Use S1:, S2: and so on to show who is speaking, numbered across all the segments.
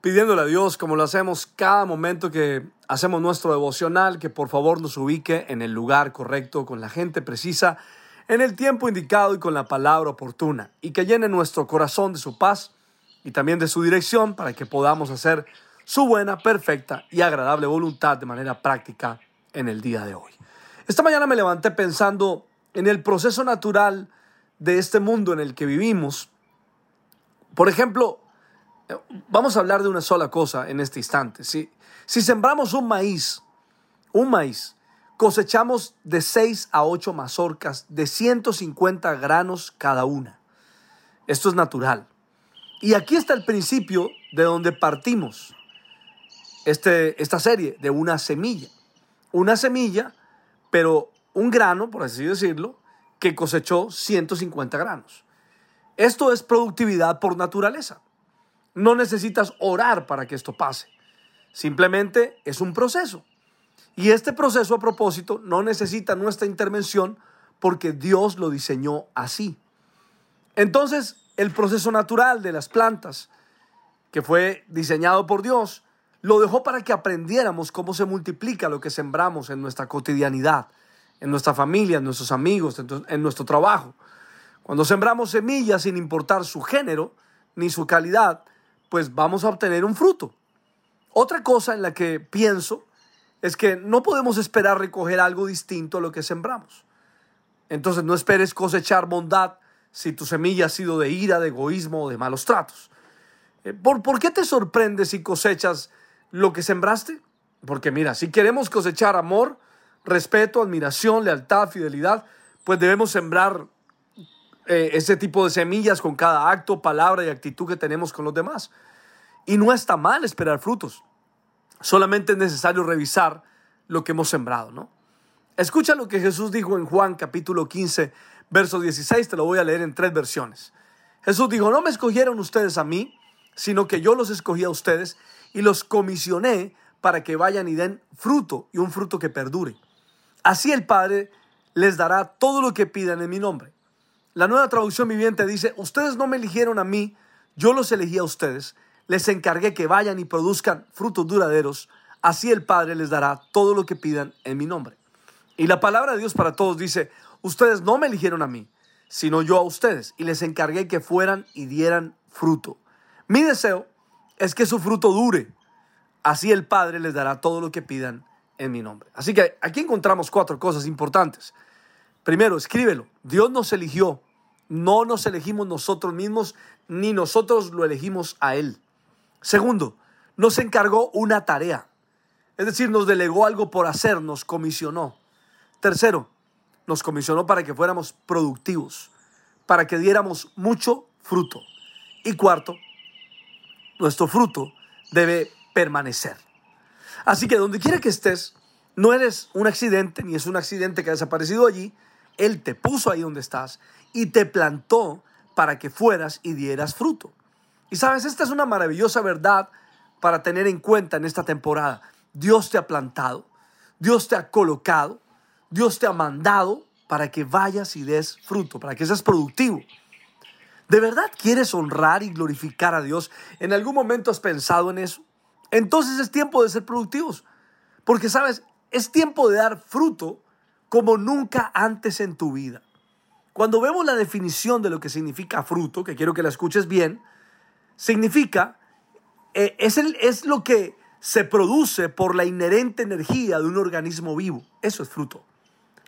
S1: pidiéndole a Dios, como lo hacemos cada momento que hacemos nuestro devocional, que por favor nos ubique en el lugar correcto, con la gente precisa, en el tiempo indicado y con la palabra oportuna, y que llene nuestro corazón de su paz y también de su dirección para que podamos hacer su buena, perfecta y agradable voluntad de manera práctica en el día de hoy. Esta mañana me levanté pensando en el proceso natural de este mundo en el que vivimos. Por ejemplo, Vamos a hablar de una sola cosa en este instante. Si, si sembramos un maíz, un maíz, cosechamos de 6 a 8 mazorcas de 150 granos cada una. Esto es natural. Y aquí está el principio de donde partimos este, esta serie, de una semilla. Una semilla, pero un grano, por así decirlo, que cosechó 150 granos. Esto es productividad por naturaleza. No necesitas orar para que esto pase. Simplemente es un proceso. Y este proceso a propósito no necesita nuestra intervención porque Dios lo diseñó así. Entonces, el proceso natural de las plantas, que fue diseñado por Dios, lo dejó para que aprendiéramos cómo se multiplica lo que sembramos en nuestra cotidianidad, en nuestra familia, en nuestros amigos, en nuestro trabajo. Cuando sembramos semillas sin importar su género ni su calidad, pues vamos a obtener un fruto. Otra cosa en la que pienso es que no podemos esperar recoger algo distinto a lo que sembramos. Entonces no esperes cosechar bondad si tu semilla ha sido de ira, de egoísmo o de malos tratos. Eh, ¿Por, ¿Por qué te sorprende si cosechas lo que sembraste? Porque mira, si queremos cosechar amor, respeto, admiración, lealtad, fidelidad, pues debemos sembrar eh, ese tipo de semillas con cada acto, palabra y actitud que tenemos con los demás. Y no está mal esperar frutos. Solamente es necesario revisar lo que hemos sembrado, ¿no? Escucha lo que Jesús dijo en Juan capítulo 15, verso 16, te lo voy a leer en tres versiones. Jesús dijo, no me escogieron ustedes a mí, sino que yo los escogí a ustedes y los comisioné para que vayan y den fruto y un fruto que perdure. Así el Padre les dará todo lo que pidan en mi nombre. La nueva traducción viviente dice, ustedes no me eligieron a mí, yo los elegí a ustedes, les encargué que vayan y produzcan frutos duraderos, así el Padre les dará todo lo que pidan en mi nombre. Y la palabra de Dios para todos dice, ustedes no me eligieron a mí, sino yo a ustedes, y les encargué que fueran y dieran fruto. Mi deseo es que su fruto dure, así el Padre les dará todo lo que pidan en mi nombre. Así que aquí encontramos cuatro cosas importantes. Primero, escríbelo. Dios nos eligió no nos elegimos nosotros mismos, ni nosotros lo elegimos a Él. Segundo, nos encargó una tarea. Es decir, nos delegó algo por hacer, nos comisionó. Tercero, nos comisionó para que fuéramos productivos, para que diéramos mucho fruto. Y cuarto, nuestro fruto debe permanecer. Así que donde quiera que estés, no eres un accidente, ni es un accidente que ha desaparecido allí, él te puso ahí donde estás y te plantó para que fueras y dieras fruto. Y sabes, esta es una maravillosa verdad para tener en cuenta en esta temporada. Dios te ha plantado, Dios te ha colocado, Dios te ha mandado para que vayas y des fruto, para que seas productivo. ¿De verdad quieres honrar y glorificar a Dios? ¿En algún momento has pensado en eso? Entonces es tiempo de ser productivos. Porque, sabes, es tiempo de dar fruto como nunca antes en tu vida. Cuando vemos la definición de lo que significa fruto, que quiero que la escuches bien, significa, eh, es, el, es lo que se produce por la inherente energía de un organismo vivo. Eso es fruto.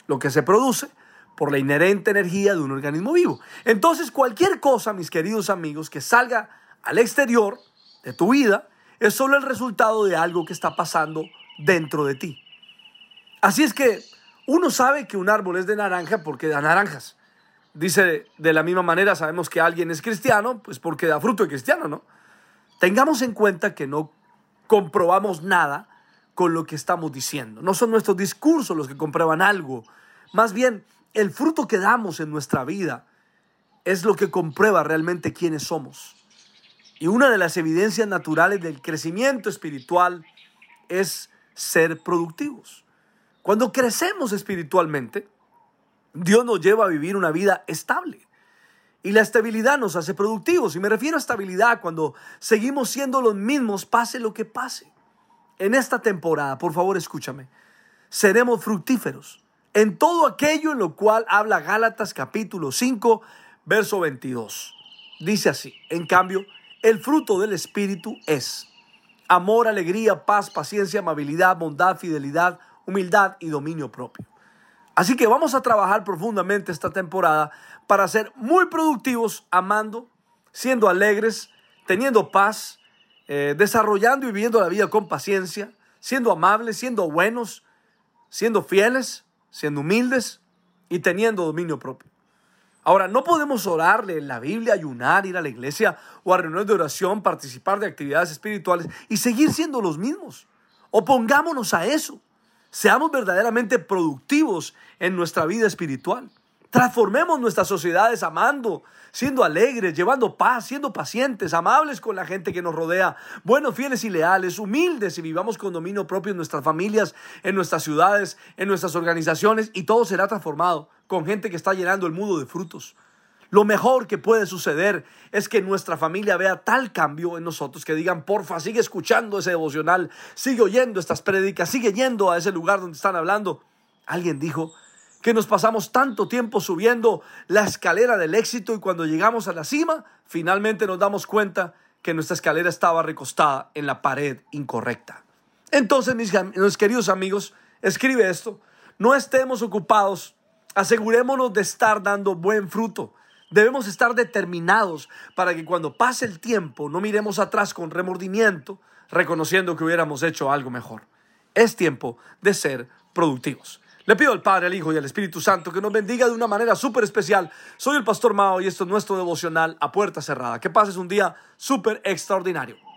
S1: Lo que se produce por la inherente energía de un organismo vivo. Entonces, cualquier cosa, mis queridos amigos, que salga al exterior de tu vida, es solo el resultado de algo que está pasando dentro de ti. Así es que uno sabe que un árbol es de naranja porque da naranjas. Dice de la misma manera, sabemos que alguien es cristiano, pues porque da fruto de cristiano, ¿no? Tengamos en cuenta que no comprobamos nada con lo que estamos diciendo. No son nuestros discursos los que comprueban algo. Más bien, el fruto que damos en nuestra vida es lo que comprueba realmente quiénes somos. Y una de las evidencias naturales del crecimiento espiritual es ser productivos. Cuando crecemos espiritualmente, Dios nos lleva a vivir una vida estable. Y la estabilidad nos hace productivos. Y me refiero a estabilidad cuando seguimos siendo los mismos, pase lo que pase. En esta temporada, por favor escúchame, seremos fructíferos en todo aquello en lo cual habla Gálatas capítulo 5, verso 22. Dice así, en cambio, el fruto del Espíritu es amor, alegría, paz, paciencia, amabilidad, bondad, fidelidad, humildad y dominio propio. Así que vamos a trabajar profundamente esta temporada para ser muy productivos, amando, siendo alegres, teniendo paz, eh, desarrollando y viviendo la vida con paciencia, siendo amables, siendo buenos, siendo fieles, siendo humildes y teniendo dominio propio. Ahora, no podemos orarle en la Biblia, ayunar, ir a la iglesia o a reuniones de oración, participar de actividades espirituales y seguir siendo los mismos. Opongámonos a eso. Seamos verdaderamente productivos en nuestra vida espiritual. Transformemos nuestras sociedades amando, siendo alegres, llevando paz, siendo pacientes, amables con la gente que nos rodea, buenos, fieles y leales, humildes y vivamos con dominio propio en nuestras familias, en nuestras ciudades, en nuestras organizaciones y todo será transformado con gente que está llenando el mundo de frutos. Lo mejor que puede suceder es que nuestra familia vea tal cambio en nosotros que digan, porfa, sigue escuchando ese devocional, sigue oyendo estas prédicas, sigue yendo a ese lugar donde están hablando. Alguien dijo que nos pasamos tanto tiempo subiendo la escalera del éxito y cuando llegamos a la cima, finalmente nos damos cuenta que nuestra escalera estaba recostada en la pared incorrecta. Entonces, mis, mis queridos amigos, escribe esto, no estemos ocupados, asegurémonos de estar dando buen fruto Debemos estar determinados para que cuando pase el tiempo no miremos atrás con remordimiento, reconociendo que hubiéramos hecho algo mejor. Es tiempo de ser productivos. Le pido al Padre, al Hijo y al Espíritu Santo que nos bendiga de una manera súper especial. Soy el Pastor Mao y esto es nuestro devocional a puerta cerrada. Que pases un día súper extraordinario.